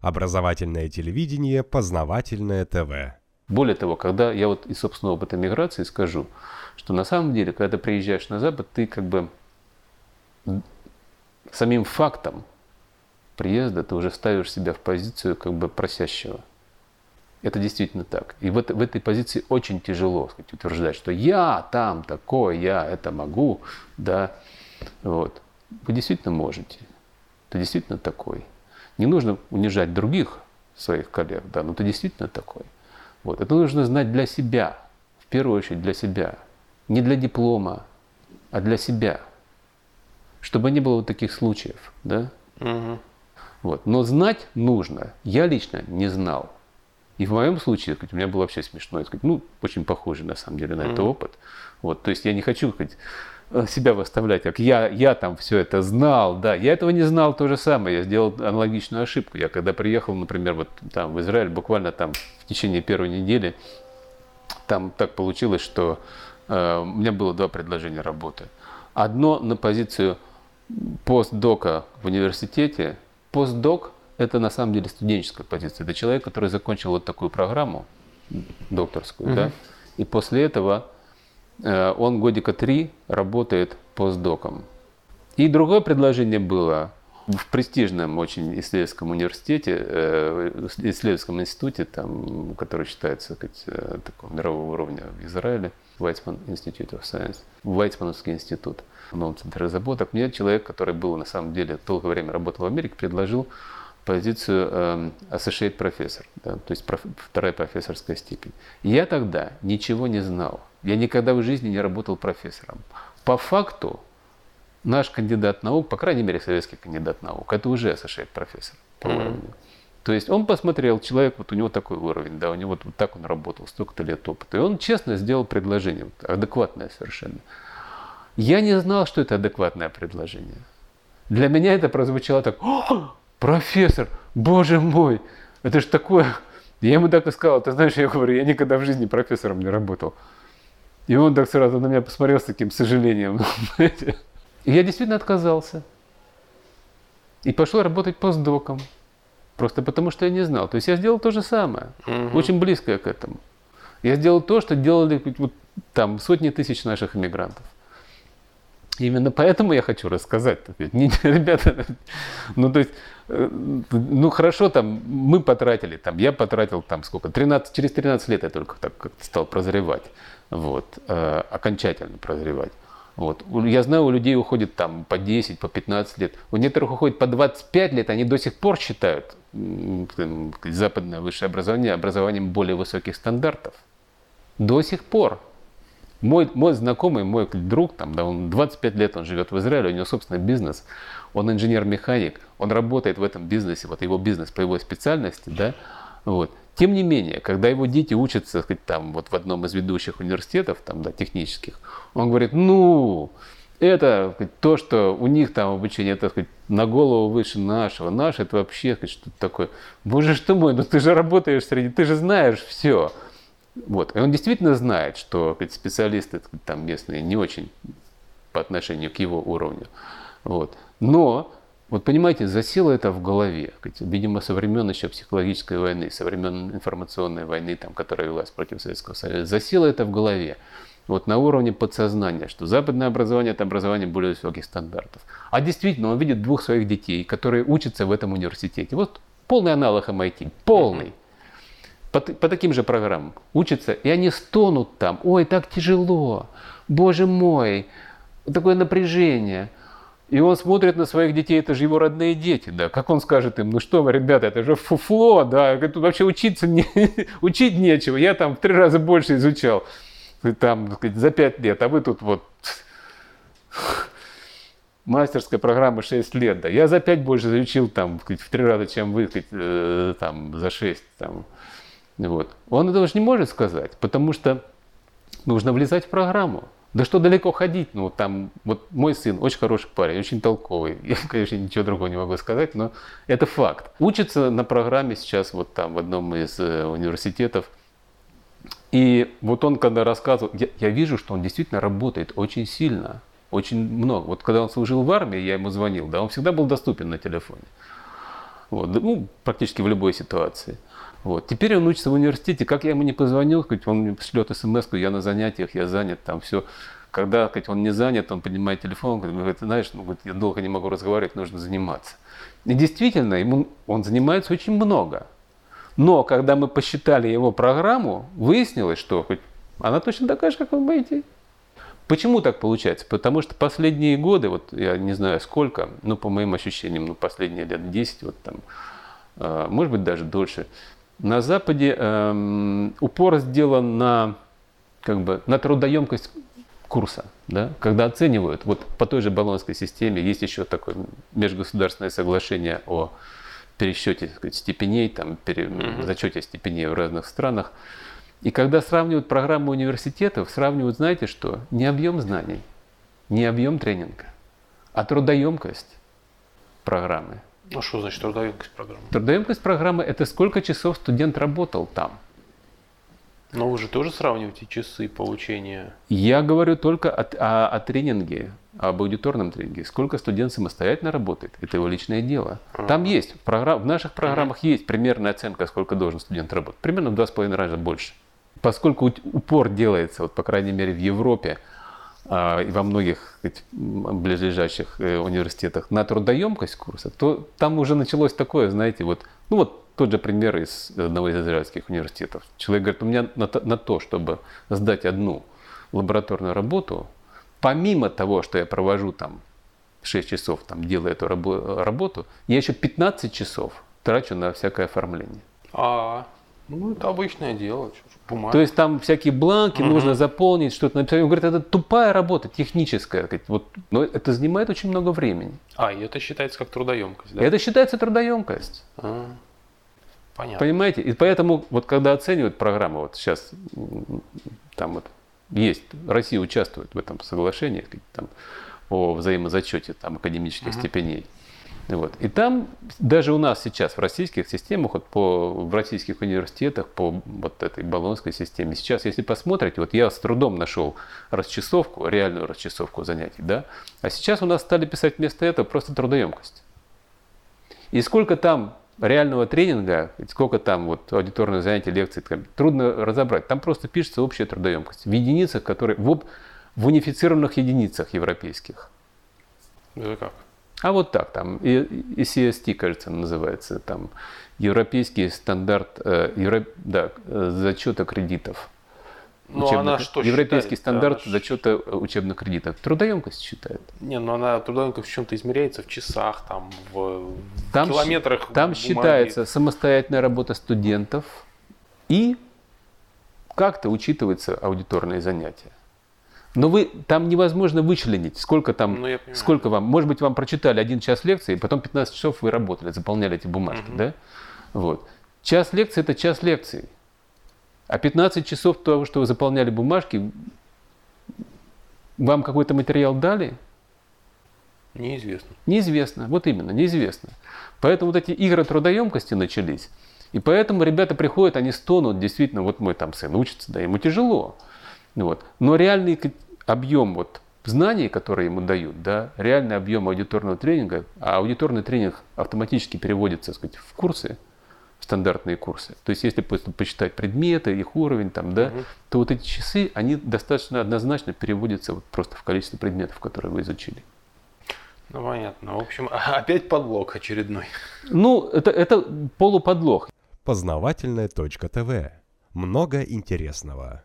Образовательное телевидение, познавательное ТВ. Более того, когда я вот из собственного опыта миграции скажу, что на самом деле, когда ты приезжаешь на Запад, ты как бы самим фактом приезда ты уже ставишь себя в позицию как бы просящего. Это действительно так. И в, это, в этой позиции очень тяжело сказать, утверждать, что я там такой, я это могу, да. Вот. Вы действительно можете. Ты действительно такой. Не нужно унижать других своих коллег, да, но ты действительно такой. Вот. Это нужно знать для себя, в первую очередь для себя. Не для диплома, а для себя. Чтобы не было вот таких случаев, да. Угу. Вот. Но знать нужно. Я лично не знал. И в моем случае, сказать, у меня было вообще смешно, сказать, ну, очень похоже на самом деле на mm-hmm. этот опыт. Вот, то есть я не хочу сказать, себя выставлять, как я, я там все это знал, да, я этого не знал то же самое, я сделал аналогичную ошибку. Я когда приехал, например, вот там в Израиль, буквально там в течение первой недели, там так получилось, что э, у меня было два предложения работы. Одно на позицию постдока в университете. Постдок это на самом деле студенческая позиция. Это человек, который закончил вот такую программу докторскую, mm-hmm. да, и после этого э, он годика три работает постдоком. И другое предложение было в престижном очень исследовательском университете, э, исследовательском институте, там, который считается сказать, э, такого мирового уровня в Израиле, Weizmann Institute of Science, Вайцмановский институт, в новом центре разработок. Мне человек, который был на самом деле долгое время работал в Америке, предложил позицию э, associate professor, да, то есть проф, вторая профессорская степень. Я тогда ничего не знал. Я никогда в жизни не работал профессором. По факту наш кандидат наук, по крайней мере советский кандидат наук, это уже associate профессор по mm-hmm. уровню. То есть он посмотрел, человек, вот у него такой уровень, да, у него вот, вот так он работал, столько-то лет опыта. И он честно сделал предложение, адекватное совершенно. Я не знал, что это адекватное предложение. Для меня это прозвучало так, профессор, боже мой, это же такое. Я ему так и сказал, ты знаешь, я говорю, я никогда в жизни профессором не работал. И он так сразу на меня посмотрел с таким сожалением. И я действительно отказался. И пошел работать постдоком. Просто потому, что я не знал. То есть я сделал то же самое. Угу. Очень близкое к этому. Я сделал то, что делали вот, там сотни тысяч наших иммигрантов. Именно поэтому я хочу рассказать. Не, ребята, ну то есть, э, ну хорошо, там мы потратили, там я потратил там сколько, 13, через 13 лет я только так как-то стал прозревать, вот, э, окончательно прозревать. Вот. Я знаю, у людей уходит там по 10, по 15 лет. У некоторых уходит по 25 лет, они до сих пор считают западное высшее образование образованием более высоких стандартов. До сих пор. Мой, мой знакомый, мой друг, там, да, он 25 лет он живет в Израиле, у него собственный бизнес, он инженер-механик, он работает в этом бизнесе, вот его бизнес по его специальности, да, вот. Тем не менее, когда его дети учатся, сказать, там, вот в одном из ведущих университетов, там, да, технических, он говорит, ну, это сказать, то, что у них там обучение, это сказать, на голову выше нашего. Наш это вообще сказать, что-то такое. Боже что мой, ну ты же работаешь среди, ты же знаешь все. Вот. И он действительно знает, что сказать, специалисты там местные не очень по отношению к его уровню. Вот. Но, вот понимаете, засело это в голове. Видимо, со времен еще психологической войны, со времен информационной войны, там, которая велась против Советского Союза, засело это в голове вот на уровне подсознания, что западное образование – это образование более высоких стандартов. А действительно, он видит двух своих детей, которые учатся в этом университете. Вот полный аналог MIT, полный. По, по таким же программам учатся, и они стонут там. Ой, так тяжело, боже мой, такое напряжение. И он смотрит на своих детей, это же его родные дети, да. Как он скажет им, ну что вы, ребята, это же фуфло, да, тут вообще учиться не, учить нечего. Я там в три раза больше изучал там сказать, за пять лет, а вы тут вот мастерская программа 6 лет, да. Я за 5 больше изучил там сказать, в три раза, чем вы сказать, э, там, за 6. Там. Вот. Он этого же не может сказать, потому что нужно влезать в программу. Да что далеко ходить? Ну, там, вот мой сын очень хороший парень, очень толковый. Я, конечно, ничего другого не могу сказать, но это факт. Учится на программе сейчас вот там в одном из э, университетов и вот он, когда рассказывал, я, я вижу, что он действительно работает очень сильно, очень много. Вот когда он служил в армии, я ему звонил, да, он всегда был доступен на телефоне. Вот, ну, практически в любой ситуации. Вот. Теперь он учится в университете. Как я ему не позвонил, хоть он мне шлет смс я на занятиях, я занят, там все. Когда хоть он не занят, он поднимает телефон, говорит, знаешь, ну, я долго не могу разговаривать, нужно заниматься. И действительно, ему, он занимается очень много. Но когда мы посчитали его программу, выяснилось, что хоть она точно такая же, как в MIT. Почему так получается? Потому что последние годы, вот я не знаю сколько, ну по моим ощущениям, ну последние лет 10, вот там, э, может быть даже дольше, на Западе э, упор сделан на, как бы, на трудоемкость курса, да? когда оценивают, вот по той же баллонской системе есть еще такое межгосударственное соглашение о пересчете сказать, степеней, там, пере, mm-hmm. зачете степеней в разных странах. И когда сравнивают программу университетов, сравнивают, знаете что? Не объем знаний, не объем тренинга, а трудоемкость программы. Ну что значит трудоемкость программы? Трудоемкость программы – это сколько часов студент работал там. Но вы же тоже сравниваете часы получения? Я говорю только о, о, о тренинге, об аудиторном тренинге. Сколько студент самостоятельно работает, это его личное дело. А-а-а. Там есть, в, программ, в наших программах есть примерная оценка, сколько должен студент работать. Примерно в два с половиной раза больше. Поскольку упор делается, вот, по крайней мере в Европе и во многих сказать, близлежащих э, университетах на трудоемкость курса, то там уже началось такое, знаете, вот, ну вот тот же пример из одного из израильских университетов. Человек говорит, у меня на то, на то чтобы сдать одну лабораторную работу, помимо того, что я провожу там 6 часов, там, делая эту работу, я еще 15 часов трачу на всякое оформление. А, ну это обычное дело. Бумага. То есть там всякие бланки угу. нужно заполнить, что-то написать. Он говорит, это тупая работа, техническая. Вот, но это занимает очень много времени. А, и это считается как трудоемкость, да? Это считается трудоемкость. А, понятно. Понимаете? И поэтому, вот когда оценивают программу, вот сейчас там вот есть, Россия участвует в этом соглашении там, о взаимозачете там, академических угу. степеней. Вот. И там даже у нас сейчас в российских системах, вот по, в российских университетах, по вот этой баллонской системе, сейчас, если посмотрите, вот я с трудом нашел расчесовку, реальную расчесовку занятий, да, а сейчас у нас стали писать вместо этого просто трудоемкость. И сколько там реального тренинга, сколько там вот аудиторных занятий, лекций, там, трудно разобрать. Там просто пишется общая трудоемкость в единицах, которые в, в унифицированных единицах европейских. Это как? А вот так, там, и, и CST, кажется, называется, там, Европейский стандарт, э, евро, да, зачета кредитов. Но учебных, она что Европейский считает? стандарт она зачета учебных кредитов. Трудоемкость считает. Не, но она трудоемкость в чем-то измеряется в часах, там, в там, километрах. Там бумаги. считается самостоятельная работа студентов и как-то учитываются аудиторные занятия. Но вы там невозможно вычленить, сколько там, ну, сколько вам. Может быть, вам прочитали один час лекции, потом 15 часов вы работали, заполняли эти бумажки, угу. да? Вот. Час лекции – это час лекции. А 15 часов того, что вы заполняли бумажки, вам какой-то материал дали? Неизвестно. Неизвестно, вот именно, неизвестно. Поэтому вот эти игры трудоемкости начались. И поэтому ребята приходят, они стонут, действительно, вот мой там сын учится, да, ему тяжело. Вот. Но реальный объем вот знаний, которые ему дают, да, реальный объем аудиторного тренинга, а аудиторный тренинг автоматически переводится, так сказать, в курсы, в стандартные курсы. То есть, если просто посчитать предметы, их уровень, там, да, угу. то вот эти часы, они достаточно однозначно переводятся вот просто в количество предметов, которые вы изучили. Ну, понятно. В общем, опять подлог очередной. Ну, это, это полуподлог. Познавательная точка ТВ. Много интересного.